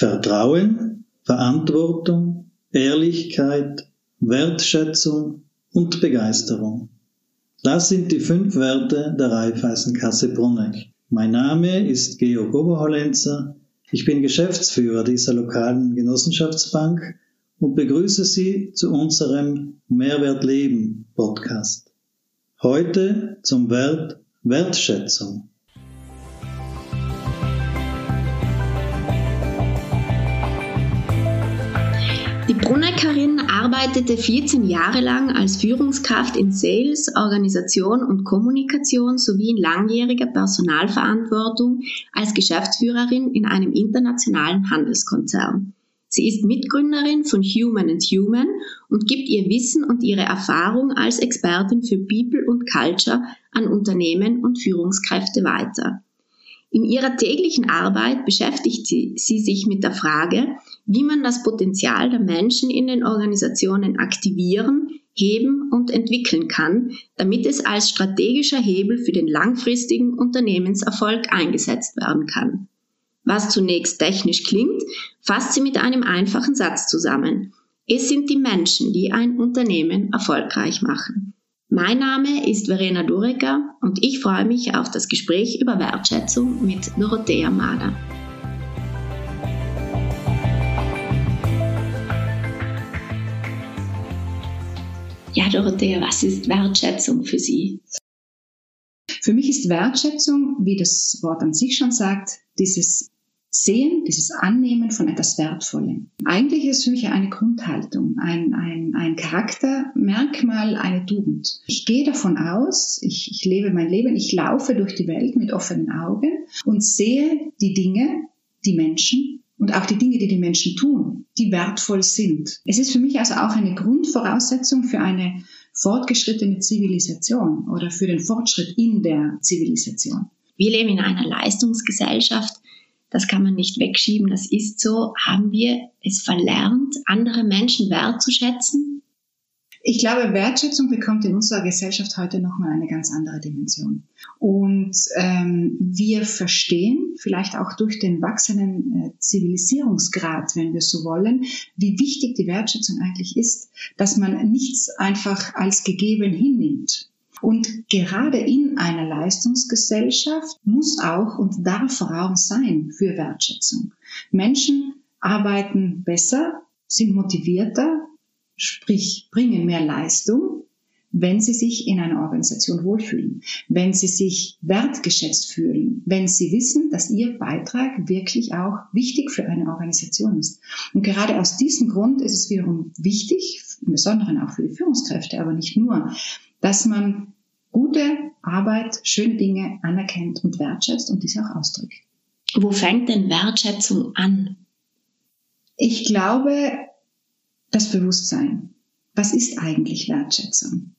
Vertrauen, Verantwortung, Ehrlichkeit, Wertschätzung und Begeisterung. Das sind die fünf Werte der Raiffeisenkasse Bruneck. Mein Name ist Georg Oberhollenzer. Ich bin Geschäftsführer dieser lokalen Genossenschaftsbank und begrüße Sie zu unserem Mehrwert Leben Podcast. Heute zum Wert Wertschätzung. Bruneckerin arbeitete 14 Jahre lang als Führungskraft in Sales, Organisation und Kommunikation sowie in langjähriger Personalverantwortung als Geschäftsführerin in einem internationalen Handelskonzern. Sie ist Mitgründerin von Human and Human und gibt ihr Wissen und ihre Erfahrung als Expertin für People und Culture an Unternehmen und Führungskräfte weiter. In ihrer täglichen Arbeit beschäftigt sie, sie, sich mit der Frage, wie man das Potenzial der Menschen in den Organisationen aktivieren, heben und entwickeln kann, damit es als strategischer Hebel für den langfristigen Unternehmenserfolg eingesetzt werden kann. Was zunächst technisch klingt, fasst sie mit einem einfachen Satz zusammen. Es sind die Menschen, die ein Unternehmen erfolgreich machen. Mein Name ist Verena Durecker und ich freue mich auf das Gespräch über Wertschätzung mit Dorothea Mader. Ja, Dorothea, was ist Wertschätzung für Sie? Für mich ist Wertschätzung, wie das Wort an sich schon sagt, dieses Sehen, dieses Annehmen von etwas Wertvollem. Eigentlich ist es für mich eine Grundhaltung, ein, ein, ein Charaktermerkmal, eine Tugend. Ich gehe davon aus, ich, ich lebe mein Leben, ich laufe durch die Welt mit offenen Augen und sehe die Dinge, die Menschen und auch die Dinge, die die Menschen tun, die wertvoll sind. Es ist für mich also auch eine Grundvoraussetzung für eine fortgeschrittene Zivilisation oder für den Fortschritt in der Zivilisation. Wir leben in einer Leistungsgesellschaft das kann man nicht wegschieben, das ist so. Haben wir es verlernt, andere Menschen wertzuschätzen? Ich glaube, Wertschätzung bekommt in unserer Gesellschaft heute nochmal eine ganz andere Dimension. Und ähm, wir verstehen, vielleicht auch durch den wachsenden äh, Zivilisierungsgrad, wenn wir so wollen, wie wichtig die Wertschätzung eigentlich ist, dass man nichts einfach als gegeben hinnimmt, und gerade in einer Leistungsgesellschaft muss auch und darf Raum sein für Wertschätzung. Menschen arbeiten besser, sind motivierter, sprich bringen mehr Leistung, wenn sie sich in einer Organisation wohlfühlen, wenn sie sich wertgeschätzt fühlen, wenn sie wissen, dass ihr Beitrag wirklich auch wichtig für eine Organisation ist. Und gerade aus diesem Grund ist es wiederum wichtig, im Besonderen auch für die Führungskräfte, aber nicht nur, dass man gute Arbeit, schöne Dinge anerkennt und wertschätzt und diese auch ausdrückt. Wo fängt denn Wertschätzung an? Ich glaube, das Bewusstsein. Was ist eigentlich Wertschätzung?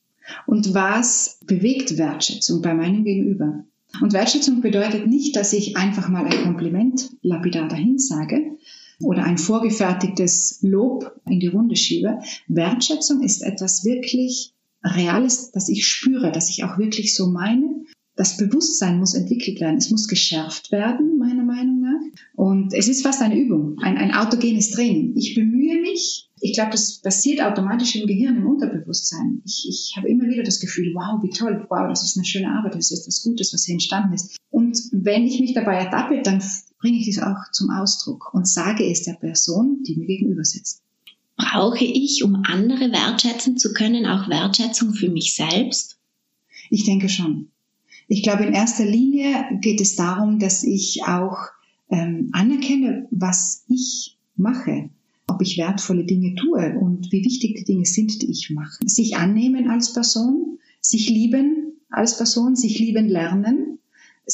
Und was bewegt Wertschätzung bei meinem Gegenüber? Und Wertschätzung bedeutet nicht, dass ich einfach mal ein Kompliment lapidar dahin sage oder ein vorgefertigtes Lob in die Runde schiebe. Wertschätzung ist etwas wirklich Reales, das ich spüre, das ich auch wirklich so meine. Das Bewusstsein muss entwickelt werden. Es muss geschärft werden, meiner Meinung nach. Und es ist fast eine Übung, ein, ein autogenes Training. Ich bemühe mich. Ich glaube, das passiert automatisch im Gehirn, im Unterbewusstsein. Ich, ich habe immer wieder das Gefühl, wow, wie toll, wow, das ist eine schöne Arbeit, das ist etwas Gutes, was hier entstanden ist. Und wenn ich mich dabei ertappe, dann bringe ich dies auch zum Ausdruck und sage es der Person, die mir gegenüber sitzt. Brauche ich, um andere wertschätzen zu können, auch Wertschätzung für mich selbst? Ich denke schon. Ich glaube, in erster Linie geht es darum, dass ich auch ähm, anerkenne, was ich mache, ob ich wertvolle Dinge tue und wie wichtig die Dinge sind, die ich mache. Sich annehmen als Person, sich lieben als Person, sich lieben lernen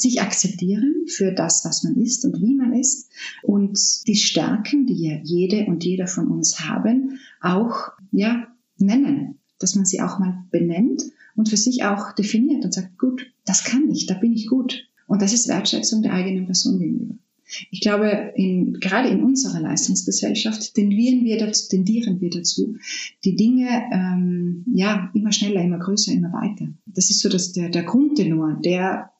sich akzeptieren für das, was man ist und wie man ist und die Stärken, die ja jede und jeder von uns haben, auch ja nennen, dass man sie auch mal benennt und für sich auch definiert und sagt, gut, das kann ich, da bin ich gut. Und das ist Wertschätzung der eigenen Person gegenüber. Ich glaube, in, gerade in unserer Leistungsgesellschaft tendieren wir dazu, tendieren wir dazu, die Dinge ähm, ja immer schneller, immer größer, immer weiter. Das ist so dass der, der Grundtenor, der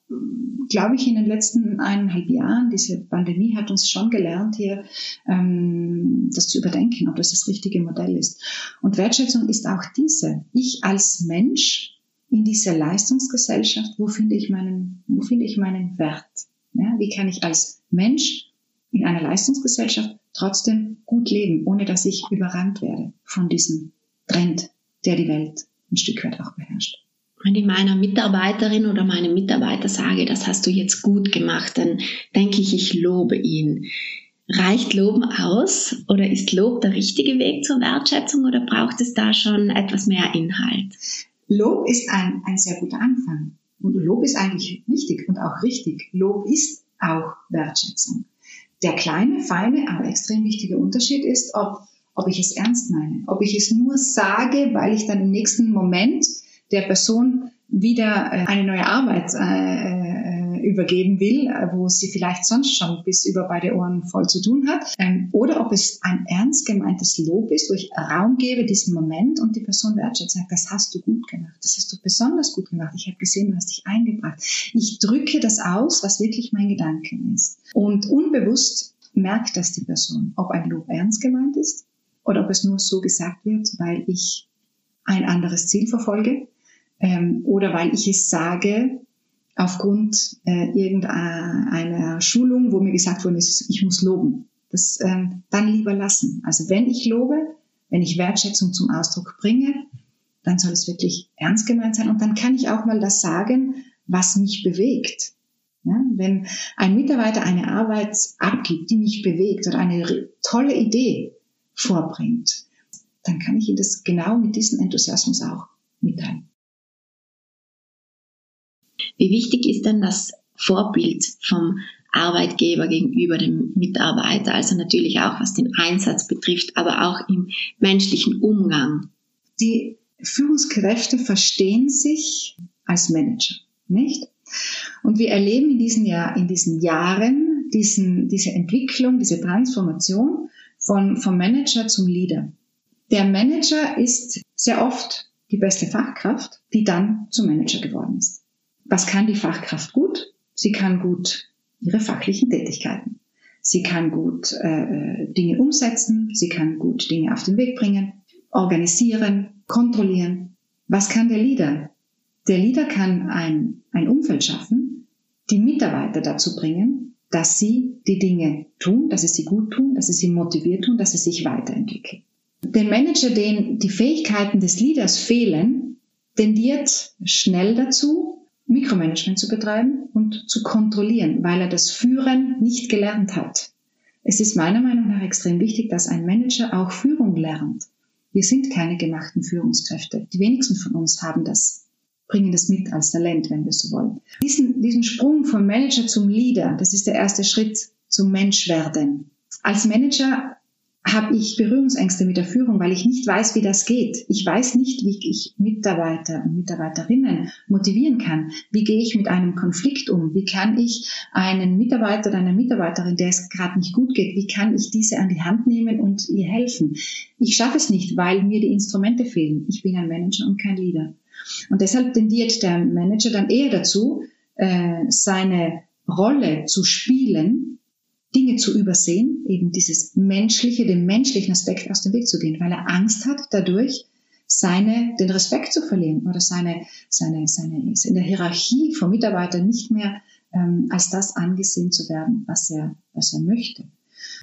glaube ich, in den letzten eineinhalb Jahren, diese Pandemie hat uns schon gelernt, hier ähm, das zu überdenken, ob das das richtige Modell ist. Und Wertschätzung ist auch diese. Ich als Mensch in dieser Leistungsgesellschaft, wo finde ich meinen, wo finde ich meinen Wert? Ja, wie kann ich als Mensch in einer Leistungsgesellschaft trotzdem gut leben, ohne dass ich überrannt werde von diesem Trend, der die Welt ein Stück weit auch beherrscht. Wenn ich meiner Mitarbeiterin oder meinem Mitarbeiter sage, das hast du jetzt gut gemacht, dann denke ich, ich lobe ihn. Reicht Loben aus oder ist Lob der richtige Weg zur Wertschätzung oder braucht es da schon etwas mehr Inhalt? Lob ist ein, ein sehr guter Anfang. Und Lob ist eigentlich wichtig und auch richtig. Lob ist auch Wertschätzung. Der kleine, feine, aber extrem wichtige Unterschied ist, ob, ob ich es ernst meine, ob ich es nur sage, weil ich dann im nächsten Moment der Person wieder äh, eine neue Arbeit äh, äh, übergeben will, wo sie vielleicht sonst schon bis über beide Ohren voll zu tun hat, ähm, oder ob es ein ernst gemeintes Lob ist, wo ich Raum gebe, diesen Moment und die Person wertschätzt, sagt, das hast du gut gemacht, das hast du besonders gut gemacht, ich habe gesehen, du hast dich eingebracht. Ich drücke das aus, was wirklich mein Gedanke ist. Und unbewusst merkt das die Person, ob ein Lob ernst gemeint ist oder ob es nur so gesagt wird, weil ich ein anderes Ziel verfolge ähm, oder weil ich es sage aufgrund äh, irgendeiner Schulung, wo mir gesagt worden ist, ich muss loben. Das ähm, dann lieber lassen. Also wenn ich lobe, wenn ich Wertschätzung zum Ausdruck bringe, dann soll es wirklich ernst gemeint sein und dann kann ich auch mal das sagen, was mich bewegt. Ja, wenn ein Mitarbeiter eine Arbeit abgibt, die mich bewegt oder eine tolle Idee vorbringt, dann kann ich ihm das genau mit diesem Enthusiasmus auch mitteilen. Wie wichtig ist denn das Vorbild vom Arbeitgeber gegenüber dem Mitarbeiter, also natürlich auch was den Einsatz betrifft, aber auch im menschlichen Umgang? Die Führungskräfte verstehen sich als Manager, nicht? Und wir erleben in diesen, Jahr, in diesen Jahren diesen, diese Entwicklung, diese Transformation von, vom Manager zum Leader. Der Manager ist sehr oft die beste Fachkraft, die dann zum Manager geworden ist. Was kann die Fachkraft gut? Sie kann gut ihre fachlichen Tätigkeiten. Sie kann gut äh, Dinge umsetzen, sie kann gut Dinge auf den Weg bringen, organisieren, kontrollieren. Was kann der Leader? Der Leader kann ein, ein Umfeld schaffen, die Mitarbeiter dazu bringen, dass sie die Dinge tun, dass sie sie gut tun, dass sie sie motiviert tun, dass sie sich weiterentwickeln. Den Manager, den die Fähigkeiten des Leaders fehlen, tendiert schnell dazu, Mikromanagement zu betreiben und zu kontrollieren, weil er das Führen nicht gelernt hat. Es ist meiner Meinung nach extrem wichtig, dass ein Manager auch Führung lernt. Wir sind keine gemachten Führungskräfte. Die wenigsten von uns haben das, bringen das mit als Talent, wenn wir so wollen. Diesen, diesen Sprung vom Manager zum Leader, das ist der erste Schritt zum Menschwerden. Als Manager habe ich Berührungsängste mit der Führung, weil ich nicht weiß, wie das geht. Ich weiß nicht, wie ich Mitarbeiter und Mitarbeiterinnen motivieren kann. Wie gehe ich mit einem Konflikt um? Wie kann ich einen Mitarbeiter oder eine Mitarbeiterin, der es gerade nicht gut geht, wie kann ich diese an die Hand nehmen und ihr helfen? Ich schaffe es nicht, weil mir die Instrumente fehlen. Ich bin ein Manager und kein Leader. Und deshalb tendiert der Manager dann eher dazu, äh, seine Rolle zu spielen, Dinge zu übersehen, eben dieses menschliche, den menschlichen Aspekt aus dem Weg zu gehen, weil er Angst hat, dadurch seine, den Respekt zu verlieren oder seine, seine, seine, in der Hierarchie vom Mitarbeiter nicht mehr ähm, als das angesehen zu werden, was er, was er möchte.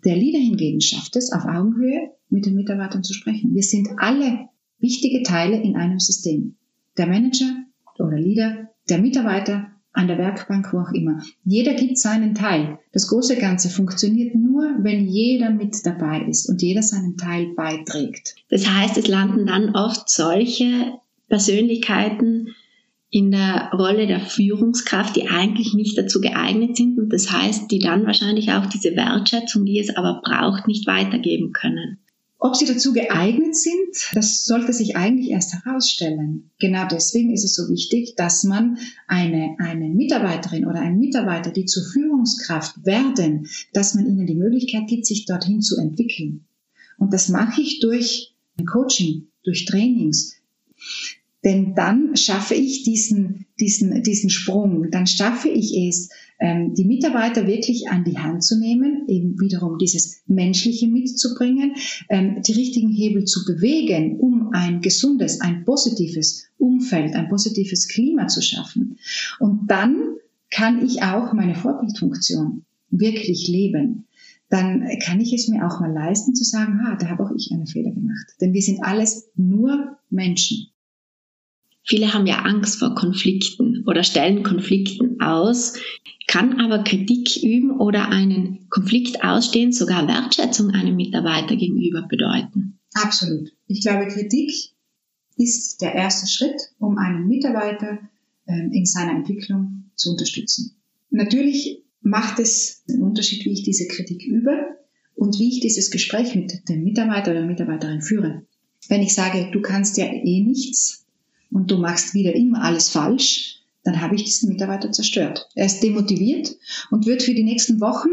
Der Leader hingegen schafft es, auf Augenhöhe mit den Mitarbeitern zu sprechen. Wir sind alle wichtige Teile in einem System. Der Manager oder Leader, der Mitarbeiter an der Werkbank, wo auch immer. Jeder gibt seinen Teil. Das große Ganze funktioniert nur, wenn jeder mit dabei ist und jeder seinen Teil beiträgt. Das heißt, es landen dann oft solche Persönlichkeiten in der Rolle der Führungskraft, die eigentlich nicht dazu geeignet sind und das heißt, die dann wahrscheinlich auch diese Wertschätzung, die es aber braucht, nicht weitergeben können. Ob sie dazu geeignet sind, das sollte sich eigentlich erst herausstellen. Genau deswegen ist es so wichtig, dass man eine, eine Mitarbeiterin oder einen Mitarbeiter, die zur Führungskraft werden, dass man ihnen die Möglichkeit gibt, sich dorthin zu entwickeln. Und das mache ich durch Coaching, durch Trainings. Denn dann schaffe ich diesen, diesen, diesen Sprung, dann schaffe ich es, ähm, die Mitarbeiter wirklich an die Hand zu nehmen, eben wiederum dieses Menschliche mitzubringen, ähm, die richtigen Hebel zu bewegen, um ein gesundes, ein positives Umfeld, ein positives Klima zu schaffen. Und dann kann ich auch meine Vorbildfunktion wirklich leben dann kann ich es mir auch mal leisten zu sagen, ha, da habe auch ich einen Fehler gemacht. Denn wir sind alles nur Menschen. Viele haben ja Angst vor Konflikten oder stellen Konflikten aus, kann aber Kritik üben oder einen Konflikt ausstehen, sogar Wertschätzung einem Mitarbeiter gegenüber bedeuten. Absolut. Ich glaube, Kritik ist der erste Schritt, um einen Mitarbeiter ähm, in seiner Entwicklung zu unterstützen. Natürlich macht es einen Unterschied, wie ich diese Kritik übe und wie ich dieses Gespräch mit dem Mitarbeiter oder der Mitarbeiterin führe. Wenn ich sage, du kannst ja eh nichts, und du machst wieder immer alles falsch, dann habe ich diesen Mitarbeiter zerstört. Er ist demotiviert und wird für die nächsten Wochen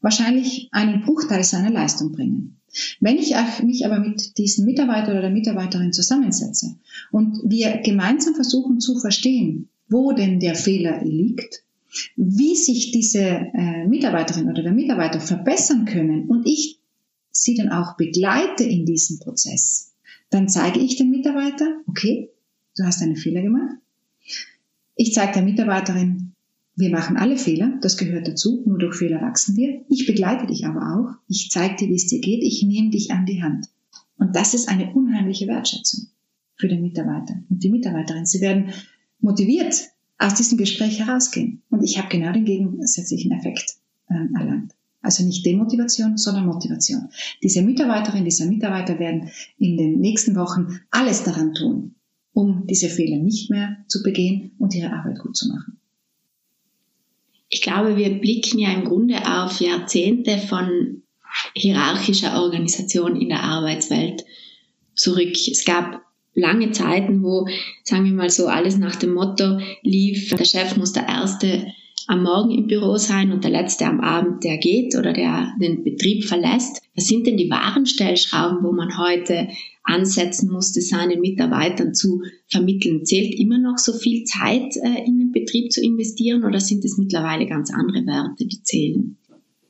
wahrscheinlich einen Bruchteil seiner Leistung bringen. Wenn ich mich aber mit diesem Mitarbeiter oder der Mitarbeiterin zusammensetze und wir gemeinsam versuchen zu verstehen, wo denn der Fehler liegt, wie sich diese äh, Mitarbeiterin oder der Mitarbeiter verbessern können und ich sie dann auch begleite in diesem Prozess, dann zeige ich dem Mitarbeiter, okay, du hast einen Fehler gemacht. Ich zeige der Mitarbeiterin, wir machen alle Fehler, das gehört dazu, nur durch Fehler wachsen wir. Ich begleite dich aber auch, ich zeige dir, wie es dir geht, ich nehme dich an die Hand. Und das ist eine unheimliche Wertschätzung für den Mitarbeiter und die Mitarbeiterin. Sie werden motiviert aus diesem Gespräch herausgehen. Und ich habe genau den gegensätzlichen Effekt äh, erlangt. Also nicht Demotivation, sondern Motivation. Diese Mitarbeiterin, dieser Mitarbeiter werden in den nächsten Wochen alles daran tun, um diese Fehler nicht mehr zu begehen und ihre Arbeit gut zu machen. Ich glaube, wir blicken ja im Grunde auf Jahrzehnte von hierarchischer Organisation in der Arbeitswelt zurück. Es gab lange Zeiten, wo, sagen wir mal so, alles nach dem Motto lief, der Chef muss der Erste am Morgen im Büro sein und der Letzte am Abend, der geht oder der den Betrieb verlässt. Was sind denn die wahren Stellschrauben, wo man heute ansetzen musste, seinen Mitarbeitern zu vermitteln. Zählt immer noch so viel Zeit äh, in den Betrieb zu investieren oder sind es mittlerweile ganz andere Werte, die zählen?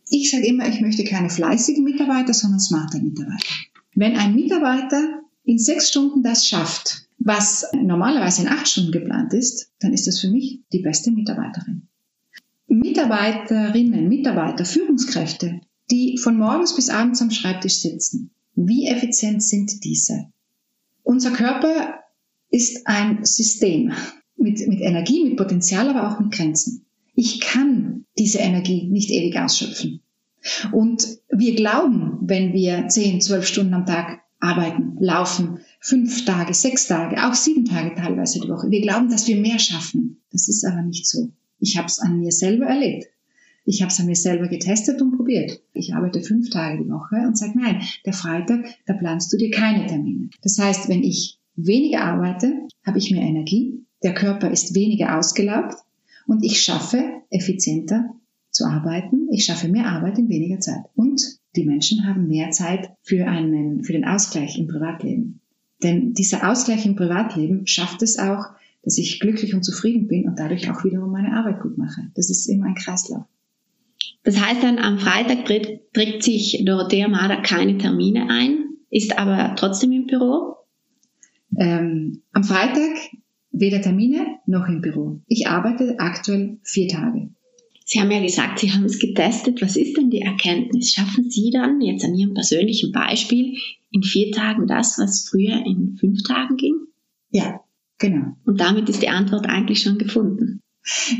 Ich sage immer, ich möchte keine fleißigen Mitarbeiter, sondern smarte Mitarbeiter. Wenn ein Mitarbeiter in sechs Stunden das schafft, was normalerweise in acht Stunden geplant ist, dann ist das für mich die beste Mitarbeiterin. Mitarbeiterinnen, Mitarbeiter, Führungskräfte, die von morgens bis abends am Schreibtisch sitzen, wie effizient sind diese? Unser Körper ist ein System mit, mit Energie, mit Potenzial, aber auch mit Grenzen. Ich kann diese Energie nicht ewig ausschöpfen. Und wir glauben, wenn wir 10, 12 Stunden am Tag arbeiten, laufen, fünf Tage, sechs Tage, auch sieben Tage teilweise die Woche, wir glauben, dass wir mehr schaffen. Das ist aber nicht so. Ich habe es an mir selber erlebt. Ich habe es an mir selber getestet und probiert. Ich arbeite fünf Tage die Woche und sage, nein, der Freitag, da planst du dir keine Termine. Das heißt, wenn ich weniger arbeite, habe ich mehr Energie, der Körper ist weniger ausgelaugt und ich schaffe effizienter zu arbeiten. Ich schaffe mehr Arbeit in weniger Zeit. Und die Menschen haben mehr Zeit für einen, für den Ausgleich im Privatleben. Denn dieser Ausgleich im Privatleben schafft es auch, dass ich glücklich und zufrieden bin und dadurch auch wiederum meine Arbeit gut mache. Das ist immer ein Kreislauf. Das heißt dann, am Freitag trägt sich Dorothea Mader keine Termine ein, ist aber trotzdem im Büro? Ähm, am Freitag weder Termine noch im Büro. Ich arbeite aktuell vier Tage. Sie haben ja gesagt, Sie haben es getestet. Was ist denn die Erkenntnis? Schaffen Sie dann jetzt an Ihrem persönlichen Beispiel in vier Tagen das, was früher in fünf Tagen ging? Ja, genau. Und damit ist die Antwort eigentlich schon gefunden.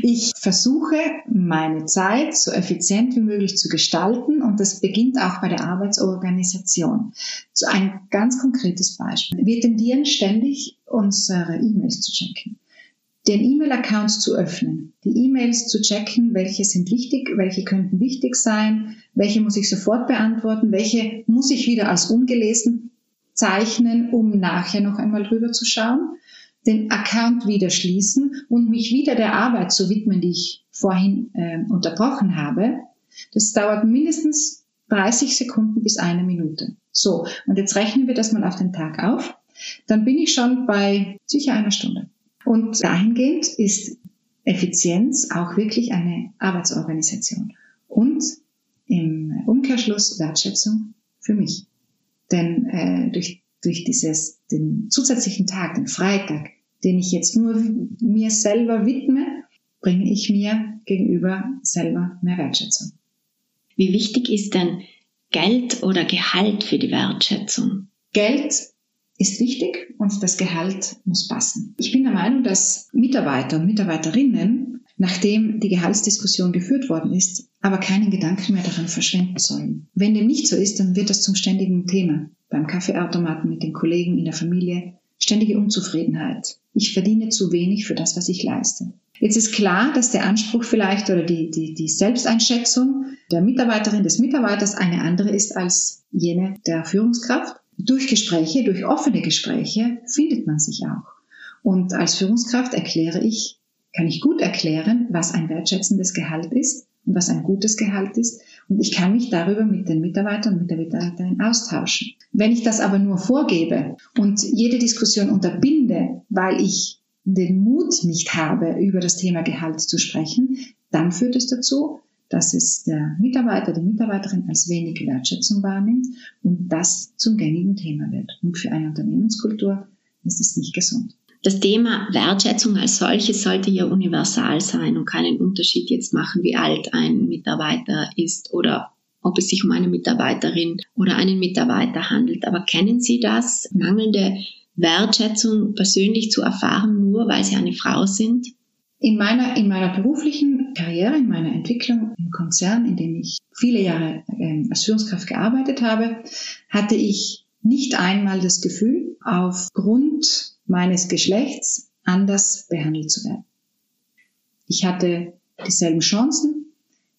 Ich versuche, meine Zeit so effizient wie möglich zu gestalten und das beginnt auch bei der Arbeitsorganisation. So ein ganz konkretes Beispiel. Wir tendieren ständig, unsere E-Mails zu checken den E-Mail-Account zu öffnen, die E-Mails zu checken, welche sind wichtig, welche könnten wichtig sein, welche muss ich sofort beantworten, welche muss ich wieder als ungelesen zeichnen, um nachher noch einmal drüber zu schauen den Account wieder schließen und mich wieder der Arbeit zu widmen, die ich vorhin äh, unterbrochen habe. Das dauert mindestens 30 Sekunden bis eine Minute. So, und jetzt rechnen wir das mal auf den Tag auf. dann bin ich schon bei sicher einer Stunde. Und dahingehend ist Effizienz auch wirklich eine Arbeitsorganisation und im Umkehrschluss Wertschätzung für mich. Denn äh, durch, durch dieses, den zusätzlichen Tag, den Freitag, den ich jetzt nur mir selber widme, bringe ich mir gegenüber selber mehr Wertschätzung. Wie wichtig ist denn Geld oder Gehalt für die Wertschätzung? Geld ist wichtig und das Gehalt muss passen. Ich bin der Meinung, dass Mitarbeiter und Mitarbeiterinnen, nachdem die Gehaltsdiskussion geführt worden ist, aber keinen Gedanken mehr daran verschwenden sollen. Wenn dem nicht so ist, dann wird das zum ständigen Thema. Beim Kaffeeautomaten mit den Kollegen in der Familie, ständige Unzufriedenheit. Ich verdiene zu wenig für das, was ich leiste. Jetzt ist klar, dass der Anspruch vielleicht oder die, die, die Selbsteinschätzung der Mitarbeiterin, des Mitarbeiters eine andere ist als jene der Führungskraft. Durch Gespräche, durch offene Gespräche findet man sich auch. Und als Führungskraft erkläre ich, kann ich gut erklären, was ein wertschätzendes Gehalt ist und was ein gutes Gehalt ist. Und ich kann mich darüber mit den Mitarbeitern und mit der Mitarbeiterin austauschen. Wenn ich das aber nur vorgebe und jede Diskussion unterbinde, weil ich den Mut nicht habe, über das Thema Gehalt zu sprechen, dann führt es dazu, dass es der Mitarbeiter, die Mitarbeiterin als wenig Wertschätzung wahrnimmt und das zum gängigen Thema wird. Und für eine Unternehmenskultur ist es nicht gesund. Das Thema Wertschätzung als solches sollte ja universal sein und keinen Unterschied jetzt machen, wie alt ein Mitarbeiter ist oder ob es sich um eine Mitarbeiterin oder einen Mitarbeiter handelt. Aber kennen Sie das, mangelnde Wertschätzung persönlich zu erfahren, nur weil Sie eine Frau sind? In meiner, in meiner beruflichen Karriere, in meiner Entwicklung im Konzern, in dem ich viele Jahre äh, als Führungskraft gearbeitet habe, hatte ich nicht einmal das Gefühl, aufgrund meines Geschlechts anders behandelt zu werden. Ich hatte dieselben Chancen,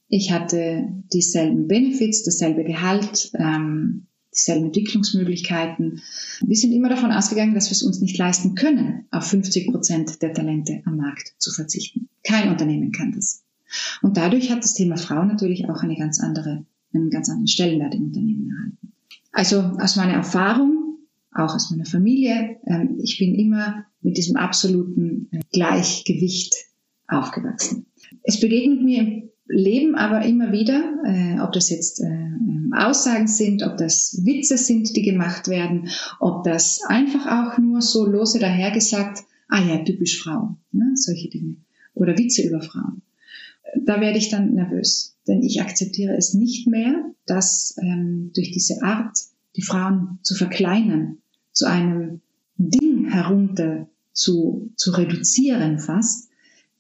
ich hatte dieselben Benefits, dasselbe Gehalt, ähm, dieselben Entwicklungsmöglichkeiten. Wir sind immer davon ausgegangen, dass wir es uns nicht leisten können, auf 50 Prozent der Talente am Markt zu verzichten. Kein Unternehmen kann das. Und dadurch hat das Thema Frau natürlich auch eine ganz andere, einen ganz anderen Stellenwert im Unternehmen erhalten. Also aus meiner Erfahrung, auch aus meiner Familie, ähm, ich bin immer mit diesem absoluten äh, Gleichgewicht aufgewachsen. Es begegnet mir im Leben aber immer wieder, äh, ob das jetzt äh, Aussagen sind, ob das Witze sind, die gemacht werden, ob das einfach auch nur so lose dahergesagt, ah ja, typisch Frau, ne, solche Dinge. Oder Witze über Frauen. Da werde ich dann nervös, denn ich akzeptiere es nicht mehr, dass ähm, durch diese Art, die Frauen zu verkleinern, zu einem Ding herunter zu, zu reduzieren fast,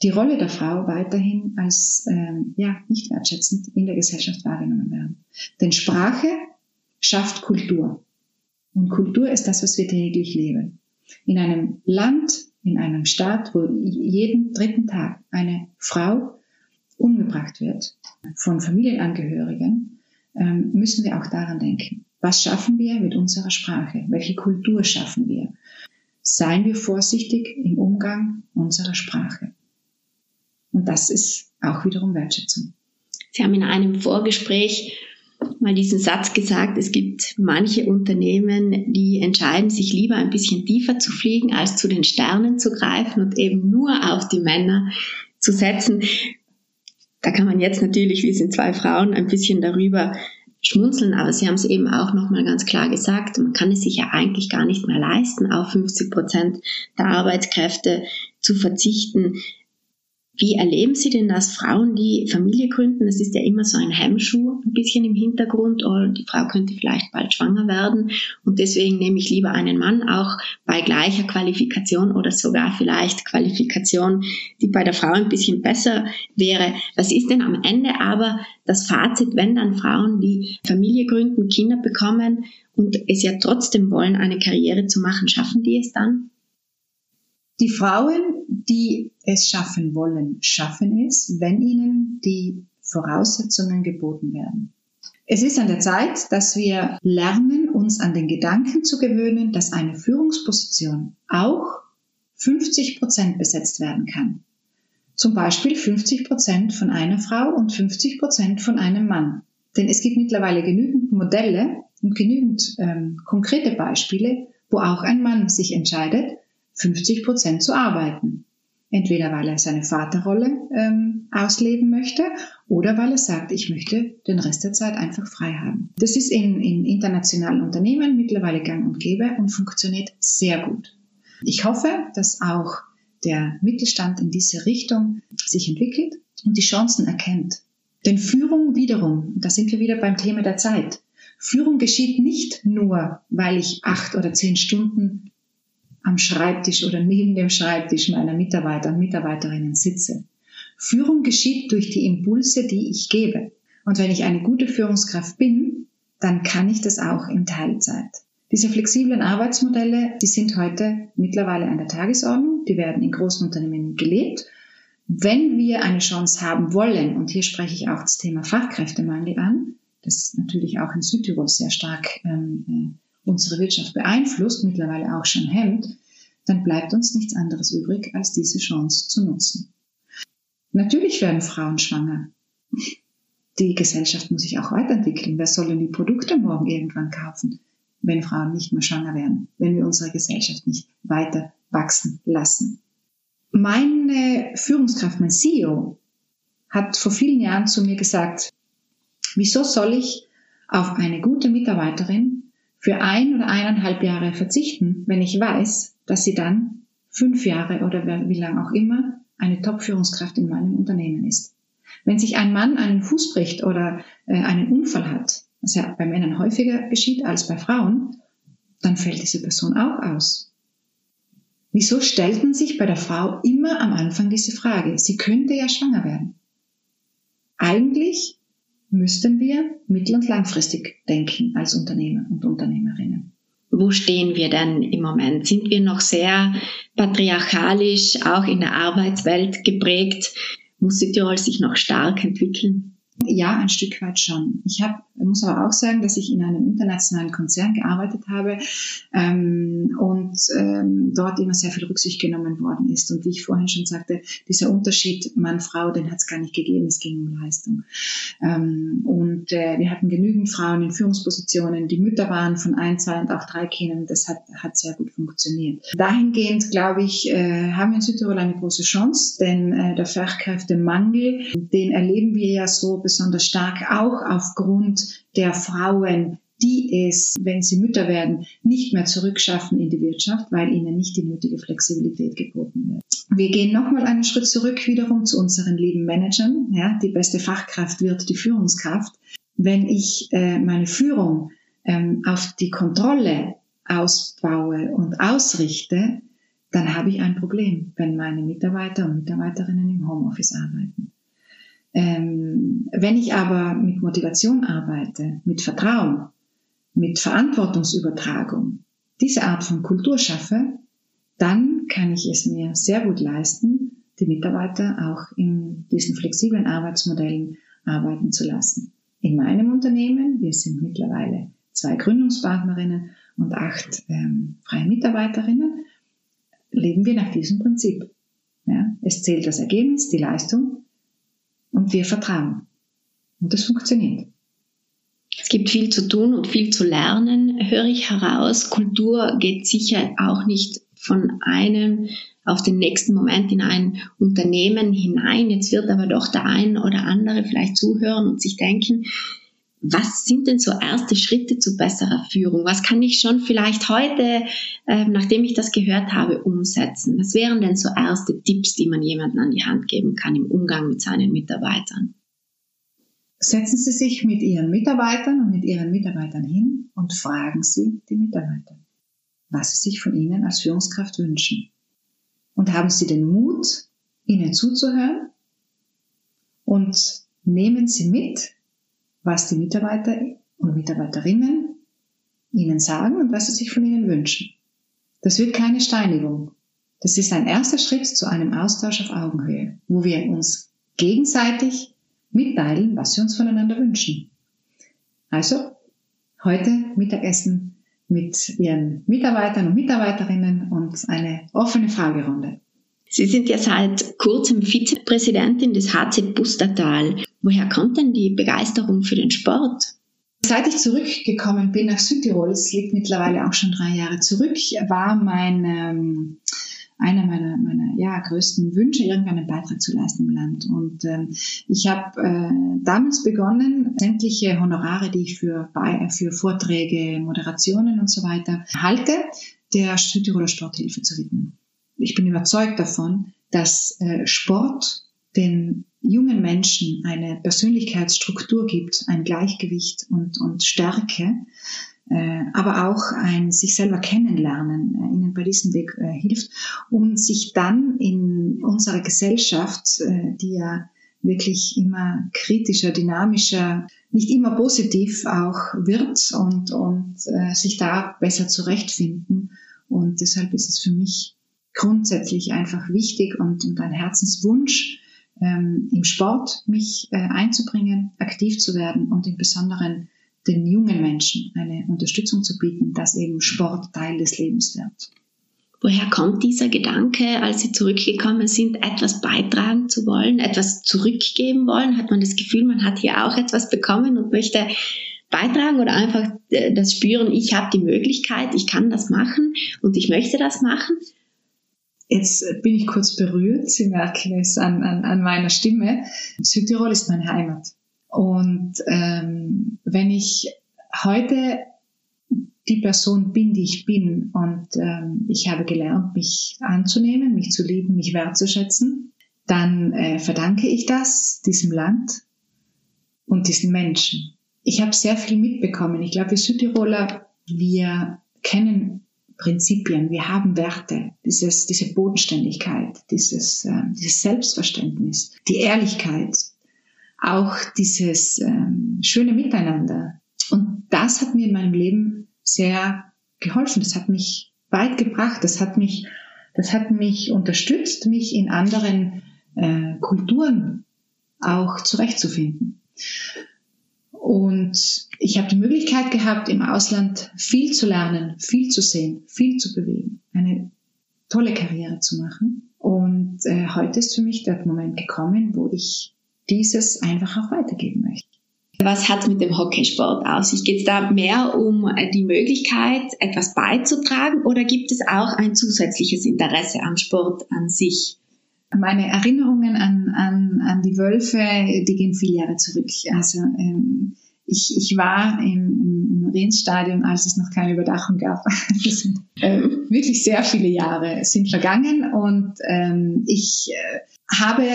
die Rolle der Frau weiterhin als ähm, ja, nicht wertschätzend in der Gesellschaft wahrgenommen werden. Denn Sprache schafft Kultur. Und Kultur ist das, was wir täglich leben. In einem Land, in einem Staat, wo jeden dritten Tag eine Frau umgebracht wird von Familienangehörigen, ähm, müssen wir auch daran denken. Was schaffen wir mit unserer Sprache? Welche Kultur schaffen wir? Seien wir vorsichtig im Umgang unserer Sprache. Und das ist auch wiederum Wertschätzung. Sie haben in einem Vorgespräch mal diesen Satz gesagt, es gibt manche Unternehmen, die entscheiden sich lieber ein bisschen tiefer zu fliegen, als zu den Sternen zu greifen und eben nur auf die Männer zu setzen. Da kann man jetzt natürlich, wir sind zwei Frauen, ein bisschen darüber schmunzeln, aber Sie haben es eben auch nochmal ganz klar gesagt, man kann es sich ja eigentlich gar nicht mehr leisten, auf 50 Prozent der Arbeitskräfte zu verzichten. Wie erleben Sie denn das Frauen, die Familie gründen? Das ist ja immer so ein Hemmschuh ein bisschen im Hintergrund. Oh, die Frau könnte vielleicht bald schwanger werden und deswegen nehme ich lieber einen Mann, auch bei gleicher Qualifikation oder sogar vielleicht Qualifikation, die bei der Frau ein bisschen besser wäre. Was ist denn am Ende aber das Fazit, wenn dann Frauen, die Familie gründen, Kinder bekommen und es ja trotzdem wollen, eine Karriere zu machen, schaffen die es dann? Die Frauen, die es schaffen wollen, schaffen es, wenn ihnen die Voraussetzungen geboten werden. Es ist an der Zeit, dass wir lernen, uns an den Gedanken zu gewöhnen, dass eine Führungsposition auch 50 Prozent besetzt werden kann. Zum Beispiel 50 Prozent von einer Frau und 50 Prozent von einem Mann. Denn es gibt mittlerweile genügend Modelle und genügend ähm, konkrete Beispiele, wo auch ein Mann sich entscheidet, 50 Prozent zu arbeiten. Entweder weil er seine Vaterrolle ähm, ausleben möchte oder weil er sagt, ich möchte den Rest der Zeit einfach frei haben. Das ist in, in internationalen Unternehmen mittlerweile gang und gäbe und funktioniert sehr gut. Ich hoffe, dass auch der Mittelstand in diese Richtung sich entwickelt und die Chancen erkennt. Denn Führung wiederum, da sind wir wieder beim Thema der Zeit. Führung geschieht nicht nur, weil ich acht oder zehn Stunden am Schreibtisch oder neben dem Schreibtisch meiner Mitarbeiter und Mitarbeiterinnen sitze. Führung geschieht durch die Impulse, die ich gebe. Und wenn ich eine gute Führungskraft bin, dann kann ich das auch in Teilzeit. Diese flexiblen Arbeitsmodelle, die sind heute mittlerweile an der Tagesordnung, die werden in großen Unternehmen gelebt. Wenn wir eine Chance haben wollen, und hier spreche ich auch das Thema Fachkräftemangel an, das natürlich auch in Südtirol sehr stark ähm, äh, unsere Wirtschaft beeinflusst, mittlerweile auch schon hemmt, dann bleibt uns nichts anderes übrig, als diese Chance zu nutzen. Natürlich werden Frauen schwanger. Die Gesellschaft muss sich auch weiterentwickeln. Wer soll denn die Produkte morgen irgendwann kaufen, wenn Frauen nicht mehr schwanger werden, wenn wir unsere Gesellschaft nicht weiter wachsen lassen? Meine Führungskraft, mein CEO, hat vor vielen Jahren zu mir gesagt, wieso soll ich auf eine gute Mitarbeiterin für ein oder eineinhalb Jahre verzichten, wenn ich weiß, dass sie dann fünf Jahre oder wie lang auch immer eine Top-Führungskraft in meinem Unternehmen ist. Wenn sich ein Mann einen Fuß bricht oder äh, einen Unfall hat, was ja bei Männern häufiger geschieht als bei Frauen, dann fällt diese Person auch aus. Wieso stellt man sich bei der Frau immer am Anfang diese Frage? Sie könnte ja schwanger werden. Eigentlich müssten wir mittel- und langfristig denken als Unternehmer und Unternehmerinnen. Wo stehen wir denn im Moment? Sind wir noch sehr patriarchalisch, auch in der Arbeitswelt geprägt? Muss Südtirol sich noch stark entwickeln? Ja, ein Stück weit schon. Ich hab, muss aber auch sagen, dass ich in einem internationalen Konzern gearbeitet habe ähm, und ähm, dort immer sehr viel Rücksicht genommen worden ist. Und wie ich vorhin schon sagte, dieser Unterschied Mann-Frau, den hat es gar nicht gegeben, es ging um Leistung. Ähm, und äh, wir hatten genügend Frauen in Führungspositionen, die Mütter waren von ein, zwei und auch drei Kindern. Das hat, hat sehr gut funktioniert. Dahingehend, glaube ich, äh, haben wir in Südtirol eine große Chance, denn äh, der Fachkräftemangel, den erleben wir ja so besonders stark, auch aufgrund der Frauen, die es, wenn sie Mütter werden, nicht mehr zurückschaffen in die Wirtschaft, weil ihnen nicht die nötige Flexibilität geboten wird. Wir gehen nochmal einen Schritt zurück wiederum zu unseren lieben Managern. Ja, die beste Fachkraft wird die Führungskraft. Wenn ich äh, meine Führung ähm, auf die Kontrolle ausbaue und ausrichte, dann habe ich ein Problem, wenn meine Mitarbeiter und Mitarbeiterinnen im Homeoffice arbeiten. Ähm, wenn ich aber mit Motivation arbeite, mit Vertrauen, mit Verantwortungsübertragung, diese Art von Kultur schaffe, dann kann ich es mir sehr gut leisten, die Mitarbeiter auch in diesen flexiblen Arbeitsmodellen arbeiten zu lassen. In meinem Unternehmen, wir sind mittlerweile zwei Gründungspartnerinnen und acht ähm, freie Mitarbeiterinnen, leben wir nach diesem Prinzip. Ja, es zählt das Ergebnis, die Leistung und wir vertrauen. Und das funktioniert. Es gibt viel zu tun und viel zu lernen, höre ich heraus. Kultur geht sicher auch nicht von einem auf den nächsten Moment in ein Unternehmen hinein. Jetzt wird aber doch der ein oder andere vielleicht zuhören und sich denken, was sind denn so erste Schritte zu besserer Führung? Was kann ich schon vielleicht heute, äh, nachdem ich das gehört habe, umsetzen? Was wären denn so erste Tipps, die man jemandem an die Hand geben kann im Umgang mit seinen Mitarbeitern? Setzen Sie sich mit Ihren Mitarbeitern und mit Ihren Mitarbeitern hin und fragen Sie die Mitarbeiter, was sie sich von Ihnen als Führungskraft wünschen. Und haben Sie den Mut, ihnen zuzuhören und nehmen Sie mit, was die Mitarbeiter und Mitarbeiterinnen ihnen sagen und was sie sich von ihnen wünschen. Das wird keine Steinigung. Das ist ein erster Schritt zu einem Austausch auf Augenhöhe, wo wir uns gegenseitig mitteilen, was wir uns voneinander wünschen. Also heute Mittagessen mit Ihren Mitarbeitern und Mitarbeiterinnen und eine offene Fragerunde. Sie sind ja seit kurzem Vizepräsidentin des HZ Bustertal. Woher kommt denn die Begeisterung für den Sport? Seit ich zurückgekommen bin nach Südtirol, es liegt mittlerweile auch schon drei Jahre zurück, war mein, ähm, einer meiner, meiner ja, größten Wünsche, irgendeinen Beitrag zu leisten im Land. Und ähm, ich habe äh, damals begonnen, sämtliche Honorare, die ich für, für Vorträge, Moderationen und so weiter halte, der Südtiroler Sporthilfe zu widmen. Ich bin überzeugt davon, dass äh, Sport den jungen Menschen eine Persönlichkeitsstruktur gibt, ein Gleichgewicht und, und Stärke, äh, aber auch ein sich selber kennenlernen, äh, ihnen bei diesem Weg äh, hilft, um sich dann in unserer Gesellschaft, die ja wirklich immer kritischer, dynamischer, nicht immer positiv auch wird und, und sich da besser zurechtfinden. Und deshalb ist es für mich grundsätzlich einfach wichtig und, und ein Herzenswunsch, ähm, im Sport mich äh, einzubringen, aktiv zu werden und im Besonderen den jungen Menschen eine Unterstützung zu bieten, dass eben Sport Teil des Lebens wird. Woher kommt dieser Gedanke, als Sie zurückgekommen sind, etwas beitragen zu wollen, etwas zurückgeben wollen? Hat man das Gefühl, man hat hier auch etwas bekommen und möchte beitragen oder einfach äh, das Spüren, ich habe die Möglichkeit, ich kann das machen und ich möchte das machen? Jetzt bin ich kurz berührt, Sie merken es an, an, an meiner Stimme. Südtirol ist meine Heimat. Und ähm, wenn ich heute die Person bin, die ich bin und ähm, ich habe gelernt, mich anzunehmen, mich zu lieben, mich wertzuschätzen, dann äh, verdanke ich das diesem Land und diesen Menschen. Ich habe sehr viel mitbekommen. Ich glaube, wir Südtiroler, wir kennen Prinzipien, wir haben Werte, dieses, diese Bodenständigkeit, dieses, äh, dieses Selbstverständnis, die Ehrlichkeit, auch dieses ähm, schöne Miteinander. Und das hat mir in meinem Leben sehr geholfen. Das hat mich weit gebracht. Das hat mich, das hat mich unterstützt, mich in anderen äh, Kulturen auch zurechtzufinden. Und ich habe die Möglichkeit gehabt, im Ausland viel zu lernen, viel zu sehen, viel zu bewegen, eine tolle Karriere zu machen. Und äh, heute ist für mich der Moment gekommen, wo ich dieses einfach auch weitergeben möchte. Was hat es mit dem Hockeysport aus sich? Geht es da mehr um die Möglichkeit, etwas beizutragen oder gibt es auch ein zusätzliches Interesse am Sport an sich? Meine Erinnerungen an, an, an die Wölfe, die gehen viele Jahre zurück. Also ähm, ich, ich war im, im Rennstadion, als es noch keine Überdachung gab. Das sind äh, wirklich sehr viele Jahre sind vergangen und ähm, ich äh, habe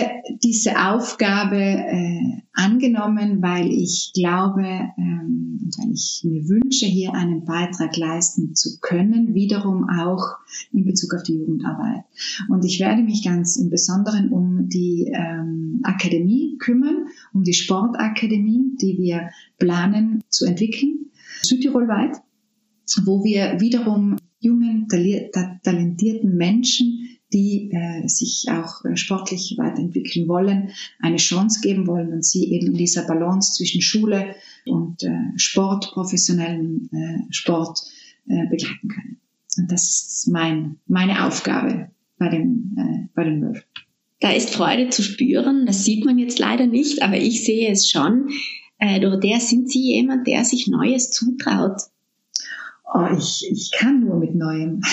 diese Aufgabe äh, angenommen, weil ich glaube ähm, und weil ich mir wünsche, hier einen Beitrag leisten zu können, wiederum auch in Bezug auf die Jugendarbeit. Und ich werde mich ganz im Besonderen um die ähm, Akademie kümmern, um die Sportakademie, die wir planen zu entwickeln, südtirolweit, wo wir wiederum jungen, talentierten Menschen die äh, sich auch äh, sportlich weiterentwickeln wollen, eine Chance geben wollen und sie eben in dieser Balance zwischen Schule und äh, Sport, professionellen äh, Sport äh, begleiten können. Und das ist mein, meine Aufgabe bei den, äh, bei den Wölfen. Da ist Freude zu spüren, das sieht man jetzt leider nicht, aber ich sehe es schon. Äh, Dorothea, sind Sie jemand, der sich Neues zutraut? Oh, ich, ich kann nur mit Neuem.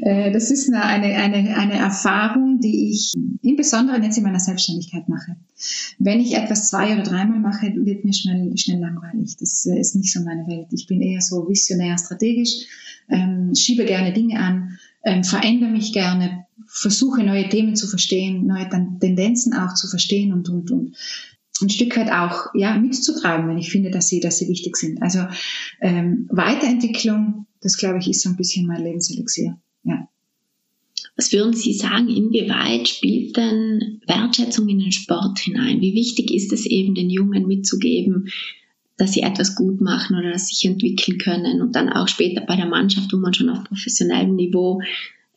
Äh, das ist eine, eine, eine Erfahrung, die ich im Besonderen jetzt in meiner Selbstständigkeit mache. Wenn ich etwas zwei oder dreimal mache, wird mir schnell, schnell langweilig. Das äh, ist nicht so meine Welt. Ich bin eher so visionär, strategisch, ähm, schiebe gerne Dinge an, ähm, verändere mich gerne, versuche neue Themen zu verstehen, neue Tendenzen auch zu verstehen und, und, und ein Stück weit auch ja mitzutragen, wenn ich finde, dass sie, dass sie wichtig sind. Also ähm, Weiterentwicklung, das glaube ich, ist so ein bisschen mein Lebenselixier. Ja. Was würden Sie sagen, inwieweit spielt denn Wertschätzung in den Sport hinein? Wie wichtig ist es eben, den Jungen mitzugeben, dass sie etwas gut machen oder dass sie sich entwickeln können und dann auch später bei der Mannschaft, wo man schon auf professionellem Niveau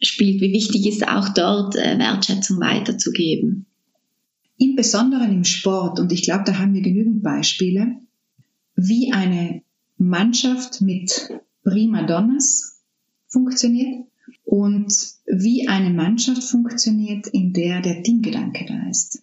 spielt, wie wichtig ist auch dort äh, Wertschätzung weiterzugeben? Im Besonderen im Sport, und ich glaube, da haben wir genügend Beispiele, wie eine Mannschaft mit Primadonnas funktioniert und wie eine Mannschaft funktioniert, in der der Teamgedanke da ist.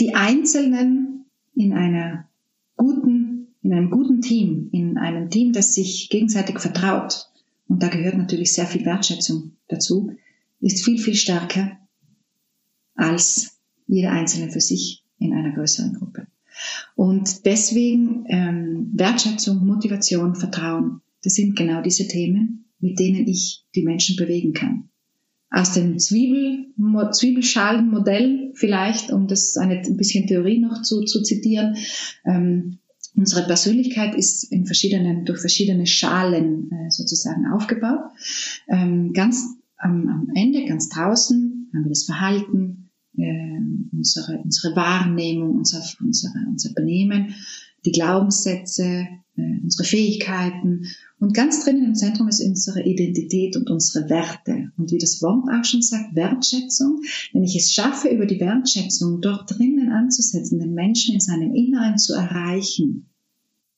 Die Einzelnen in einer guten, in einem guten Team, in einem Team, das sich gegenseitig vertraut, und da gehört natürlich sehr viel Wertschätzung dazu, ist viel, viel stärker als jeder Einzelne für sich in einer größeren Gruppe. Und deswegen ähm, Wertschätzung, Motivation, Vertrauen, das sind genau diese Themen, mit denen ich die Menschen bewegen kann. Aus dem Zwiebel, Zwiebelschalenmodell vielleicht, um das eine ein bisschen Theorie noch zu, zu zitieren, ähm, Unsere Persönlichkeit ist in verschiedenen, durch verschiedene Schalen äh, sozusagen aufgebaut. Ähm, ganz am, am Ende, ganz draußen, haben wir das Verhalten, äh, unsere, unsere Wahrnehmung, unser, unsere, unser Benehmen, die Glaubenssätze, äh, unsere Fähigkeiten. Und ganz drinnen im Zentrum ist unsere Identität und unsere Werte. Und wie das Wort auch schon sagt, Wertschätzung. Wenn ich es schaffe, über die Wertschätzung dort drinnen anzusetzen, den Menschen in seinem Inneren zu erreichen,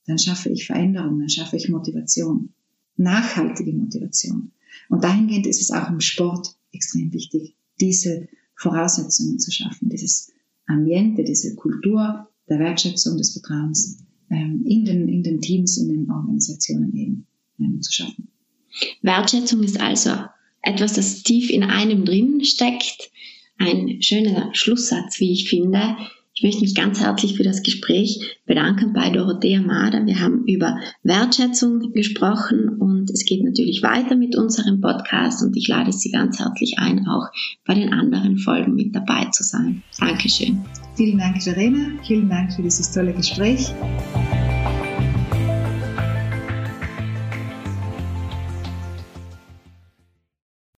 dann schaffe ich Veränderung, dann schaffe ich Motivation. Nachhaltige Motivation. Und dahingehend ist es auch im Sport extrem wichtig, diese Voraussetzungen zu schaffen, dieses Ambiente, diese Kultur der Wertschätzung, des Vertrauens ähm, in, den, in den Teams, in den Organisationen eben ähm, zu schaffen. Wertschätzung ist also etwas, das tief in einem drin steckt. Ein schöner Schlusssatz, wie ich finde. Ich möchte mich ganz herzlich für das Gespräch bedanken bei Dorothea Mader. Wir haben über Wertschätzung gesprochen und es geht natürlich weiter mit unserem Podcast und ich lade Sie ganz herzlich ein, auch bei den anderen Folgen mit dabei zu sein. Dankeschön. Vielen Dank, Verena. Vielen Dank für dieses tolle Gespräch.